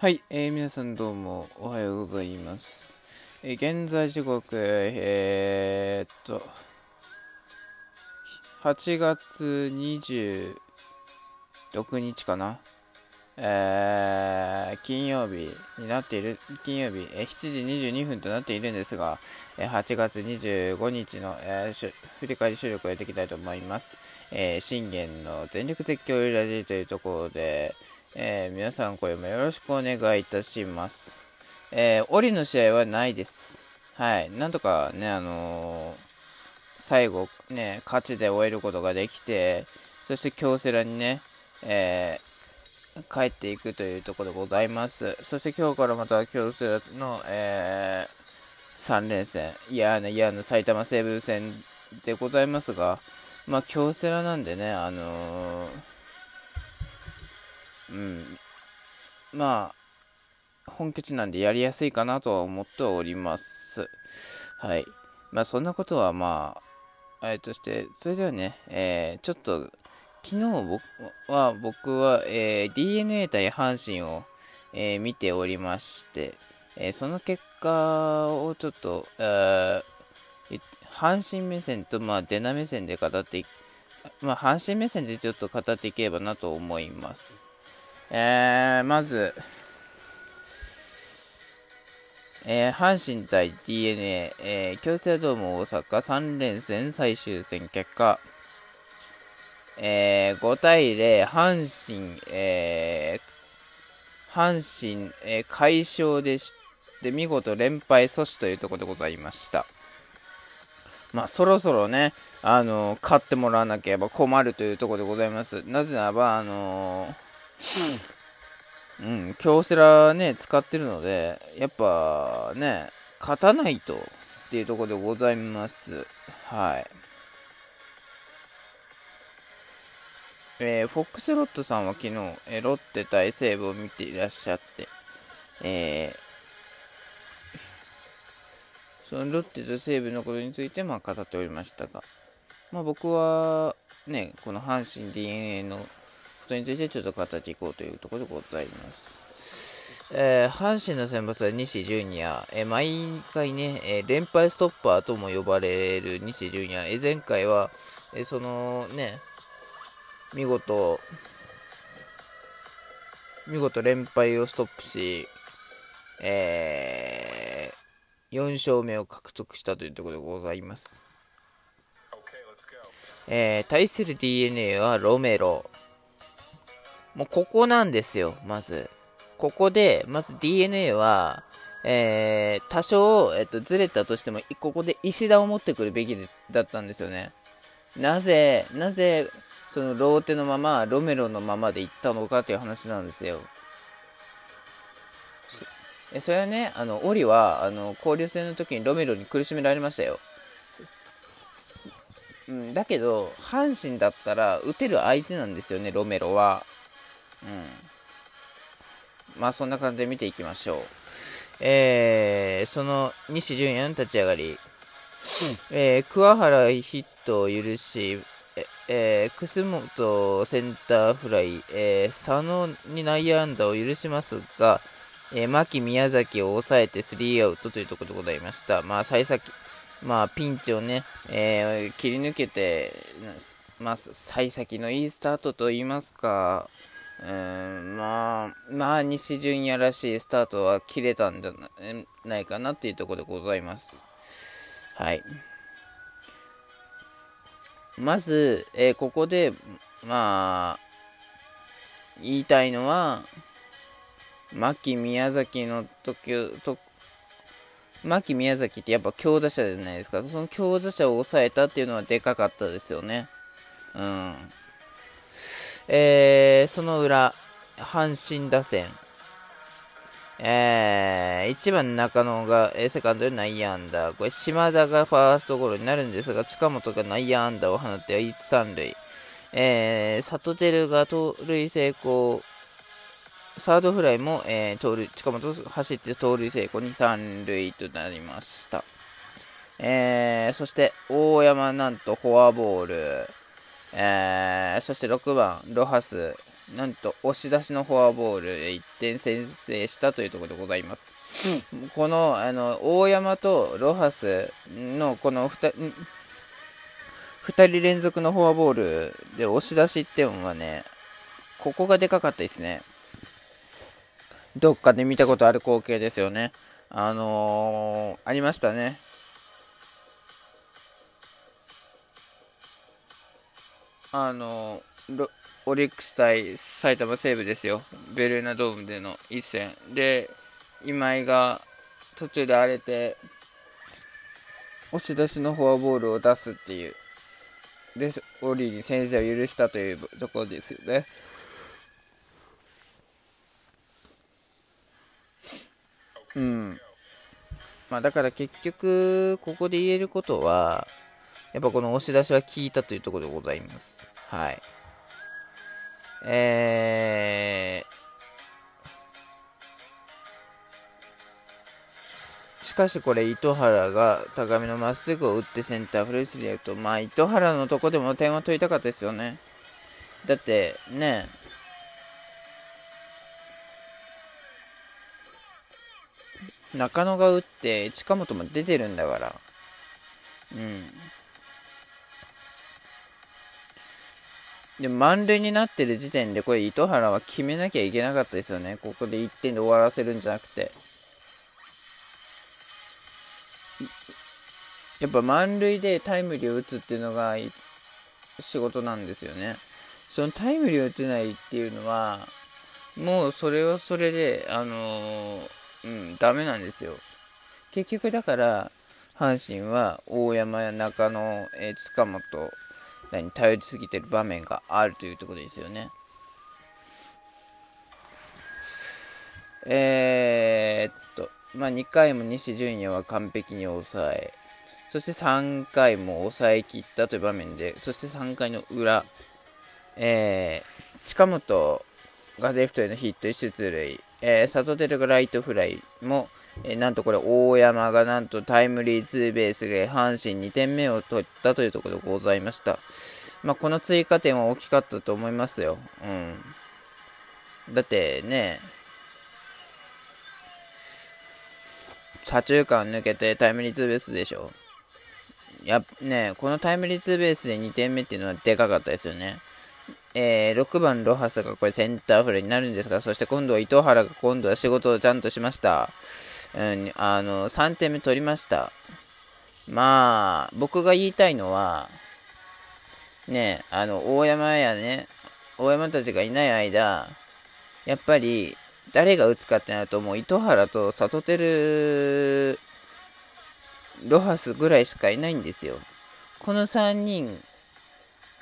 はい、えー、皆さんどうもおはようございます。えー、現在時刻、えー、っと、8月26日かな？えー、金曜日になっている、金曜日、えー、7時22分となっているんですが、えー、8月25日の、えー、振り返り収録をやっていきたいと思います。えー、信玄の全力絶叫ラジというところで、えー、皆さんこれもよろしくお願いいたします。えー、折の試合はないです。はい。なんとかね、あのー、最後ね、勝ちで終えることができて、そして京セラにね、え帰っていくというところでございます。そして今日からまた京セラの、えー、3連戦、嫌な嫌な埼玉西武戦でございますが、まあ京セラなんでね、あのー、うん、まあ、本拠地なんでやりやすいかなとは思っております。はい。まあそんなことはまあ、えっとして、それではね、えー、ちょっと昨日僕は僕は、えー、DNA 対阪神を、えー、見ておりまして、えー、その結果をちょっと、阪神目線と、まあ、デナ目線で語ってまあ、阪神目線でちょっと語っていければなと思います。えー、まず、えー、阪神対 DNA、えー、京セドーム大阪3連戦最終戦結果、えー、5対0、阪神、えー、阪神、えー、快勝でで、見事連敗阻止というところでございました。まあ、そろそろね、あのー、勝ってもらわなければ困るというところでございます。なぜならば、あのー、うん、京セラね、使ってるので、やっぱね、勝たないとっていうところでございます。はい。えー、フォックスロットさんは昨日、えー、ロッテ対西武を見ていらっしゃって、えー、そのロッテと西武のことについてまあ語っておりましたが、まあ、僕はね、この阪神 DNA のことについてちょっと語っていこうというところでございます。えー、阪神の選抜は西ジュニア、えー、毎回ね、えー、連敗ストッパーとも呼ばれる西ジュニア、えー、前回は、えそのね、見事、見事連敗をストップし、えー、4勝目を獲得したというところでございます。えー、対する DNA はロメロ。もうここなんですよ、まず。ここで、まず DNA は、えー、多少、えっと、ずれたとしても、ここで石田を持ってくるべきだったんですよね。なぜ、なぜ、そのローテのままロメロのままで行ったのかという話なんですよ。それはね、あのオリはあの交流戦の時にロメロに苦しめられましたよ。うん、だけど、阪神だったら打てる相手なんですよね、ロメロは。うん。まあそんな感じで見ていきましょう。えー、その西純也の立ち上がり。うん、えー、桑原ヒットを許し、えー、楠本センターフライ、えー、佐野に内野安打を許しますが、えー、牧宮崎を抑えてスリーアウトというところでございました。まあ、幸先、まあ、ピンチをね、えー、切り抜けて、まあ、幸先のいいスタートといいますか、うん、まあ、まあ、西純也らしいスタートは切れたんじゃないかなっていうところでございます。はい。まず、えー、ここで、まあ、言いたいのは、牧宮崎の時と、牧宮崎ってやっぱ強打者じゃないですか。その強打者を抑えたっていうのはでかかったですよね。うん。えー、その裏、阪神打線。えー、1番中野が、えー、セカンドで内野安打。これ、島田がファーストゴロになるんですが、近本が内野安打を放って1、3塁。えー、サトテルが盗塁成功。サードフライも、えー、盗塁、近本走って盗塁成功に3塁となりました。えー、そして、大山なんとフォアボール。えー、そして6番、ロハス。なんと押し出しのフォアボールで1点先制したというところでございます。うん、このあの大山とロハスのこの 2, 2人連続のフォアボールで押し出しっていうのはね、ここがでかかったですね。どっかで見たことある光景ですよね。あのー、ありましたね。あのー、オリックス対埼玉西武ですよ。ベルーナドームでの一戦。で、今井が途中で荒れて、押し出しのフォアボールを出すっていう。で、オリーに先制を許したというところですよね。うん。まあだから結局、ここで言えることは、やっぱこの押し出しは効いたというところでございます。はい。えー、しかしこれ糸原が高めのまっすぐを打ってセンターフレースでやると、まあ糸原のとこでも点は取りたかったですよね。だってね、中野が打って近本も出てるんだから。うん。で満塁になってる時点でこれ糸原は決めなきゃいけなかったですよね。ここで1点で終わらせるんじゃなくて。やっぱ満塁でタイムリーを打つっていうのが仕事なんですよね。そのタイムリーを打てないっていうのはもうそれはそれであのーうん、ダメなんですよ。結局だから、阪神は大山や中野、えー、塚本に頼りすぎてる場面があるというところですよね。えー、っと、まあ、2回も西純也は完璧に抑え、そして3回も抑えきったという場面で、そして3回の裏、えー、近本がレフトへのヒット出塁、えー、サトテルがライトフライも、え、なんとこれ大山がなんとタイムリーツーベースで阪神2点目を取ったというところでございました。まあ、この追加点は大きかったと思いますよ。うん。だってね、左中間抜けてタイムリーツーベースでしょ。やね、このタイムリーツーベースで2点目っていうのはでかかったですよね。えー、6番ロハスがこれセンターフライになるんですが、そして今度は糸原が今度は仕事をちゃんとしました。うん、あの、3点目取りました。まあ、僕が言いたいのは、ね、あの、大山やね、大山たちがいない間、やっぱり、誰が打つかってなると、もう糸原と里照ロハスぐらいしかいないんですよ。この3人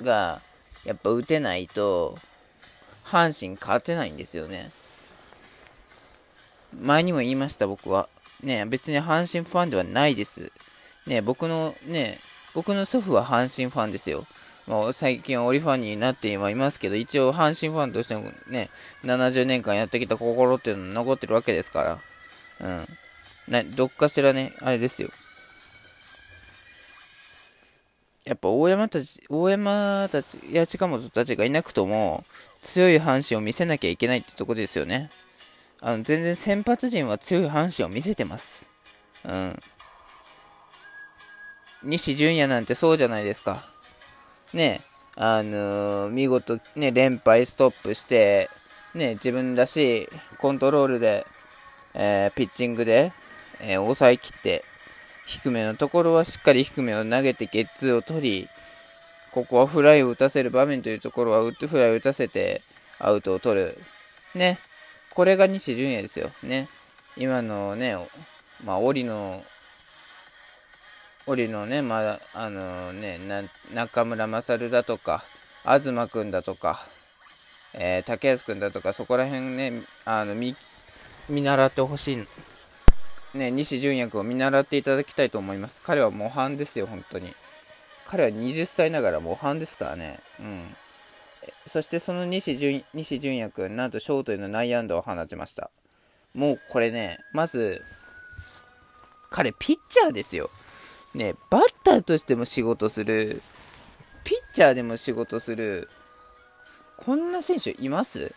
が、やっぱ打てないと、阪神勝てないんですよね。前にも言いました、僕は。ね、別に阪神ファンではないです。ね、僕のね、僕の祖父は阪神ファンですよ。もう最近はオリファンになってはいますけど、一応阪神ファンとしてもね、70年間やってきた心っていうの残ってるわけですから。うん。などっかしらね、あれですよ。やっぱ大山たち、大山たちや近本たちがいなくとも、強い阪神を見せなきゃいけないってとこですよね。あの、全然先発陣は強い阪神を見せてます。うん。西純也なんてそうじゃないですか。ねあのー、見事、ね、連敗ストップして、ね、自分らしいコントロールで、えー、ピッチングで、えー、抑えきって、低めのところはしっかり低めを投げてゲッツーを取り、ここはフライを打たせる場面というところはフライを打たせてアウトを取る。ね。これが西純也ですよ。ね。今のね、まあ、折の、折のね、まだ、あのね、中村勝だとか、東くんだとか、えー、竹安くんだとか、そこら辺ね、あの、見、見習ってほしいね、西純也君を見習っていただきたいと思います。彼は模範ですよ、本当に。彼は20歳ながら模範ですからね。うん。そしてその西純西純也君、なんとショートへの内野安打を放ちました。もうこれね、まず、彼ピッチャーですよ。ね、バッターとしても仕事する、ピッチャーでも仕事する、こんな選手います？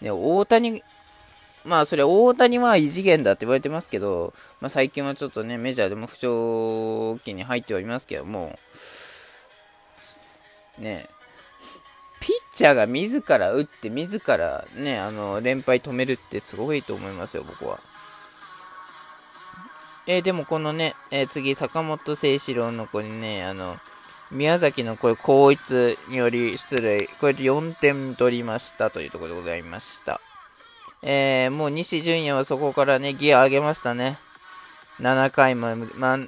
ね、大谷、まあそれ大谷は異次元だって言われてますけど、まあ、最近はちょっとね、メジャーでも不調期に入ってはいますけども、ね、チャーが自ら打って、自らね、あの、連敗止めるってすごいと思いますよ、僕は。えー、でもこのね、えー、次、坂本誠志郎の子にね、あの、宮崎のこれ、高一により出塁、これで4点取りましたというところでございました。えー、もう西純也はそこからね、ギア上げましたね。7回も、ま、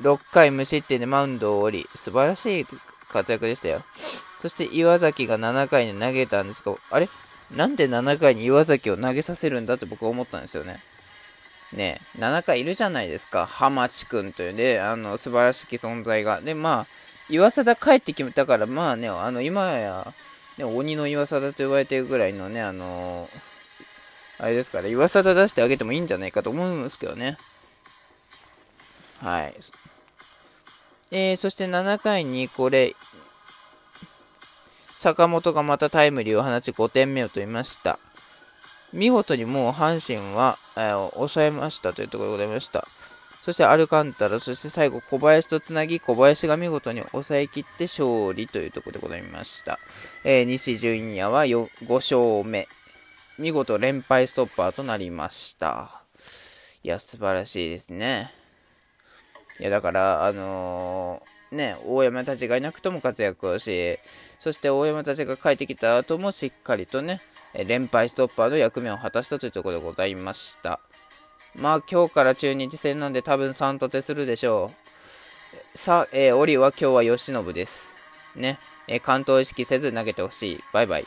6回無失点でマウンドを降り、素晴らしい活躍でしたよ。そして岩崎が7回に投げたんですが、あれ？なんで7回に岩崎を投げさせるんだって僕は思ったんですよね。ね7回いるじゃないですか。浜地君というね、あの、素晴らしき存在が。で、まあ、岩貞帰ってきたから、まあね、あの、今や、ね、鬼の岩貞と言われてるぐらいのね、あのあれですから、岩貞出してあげてもいいんじゃないかと思うんですけどね。はい。えー、そして7回にこれ、坂本がまたタイムリーを放ち5点目を取りました。見事にもう阪神は、えー、抑えましたというところでございました。そしてアルカンタラ、そして最後小林とつなぎ、小林が見事に抑えきって勝利というところでございました。えー、西純也は5勝目。見事連敗ストッパーとなりました。いや、素晴らしいですね。いや、だから、あのー、ね、大山たちがいなくとも活躍をし、そして大山たちが帰ってきた後もしっかりとね、連敗ストッパーの役目を果たしたというところでございました。まあ今日から中日戦なんで多分3立てするでしょう。さあ、えー、オリは今日は吉信です。ね。えー、関東意識せず投げてほしい。バイバイ。